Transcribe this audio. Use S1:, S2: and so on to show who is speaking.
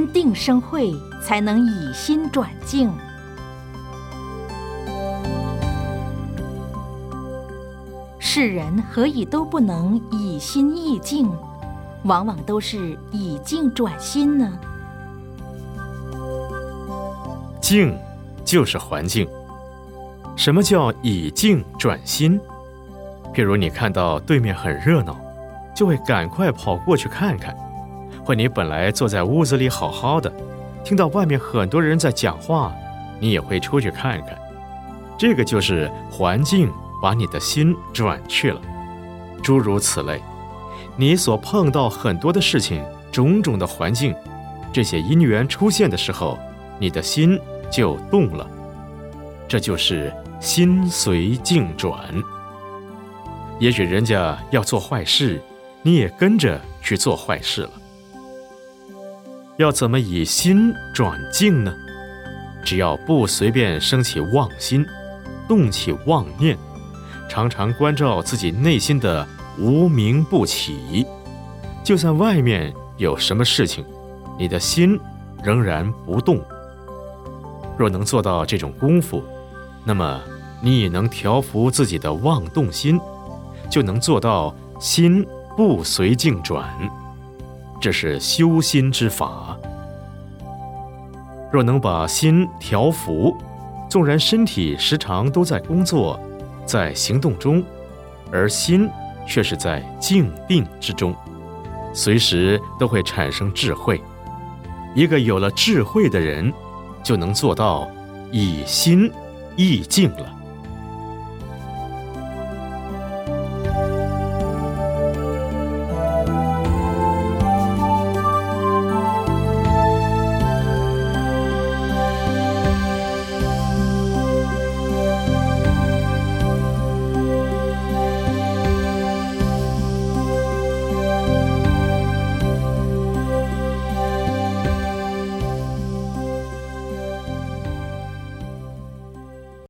S1: 心定生慧，才能以心转境。世人何以都不能以心易境，往往都是以境转心呢？
S2: 境就是环境。什么叫以境转心？譬如你看到对面很热闹，就会赶快跑过去看看；或你本来坐在屋子里好好的，听到外面很多人在讲话，你也会出去看看。这个就是环境把你的心转去了。诸如此类，你所碰到很多的事情，种种的环境，这些因缘出现的时候，你的心就动了。这就是心随境转。也许人家要做坏事，你也跟着去做坏事了。要怎么以心转境呢？只要不随便生起妄心，动起妄念，常常关照自己内心的无名不起，就算外面有什么事情，你的心仍然不动。若能做到这种功夫，那么你也能调伏自己的妄动心。就能做到心不随境转，这是修心之法。若能把心调伏，纵然身体时常都在工作，在行动中，而心却是在静定之中，随时都会产生智慧。一个有了智慧的人，就能做到以心易境了。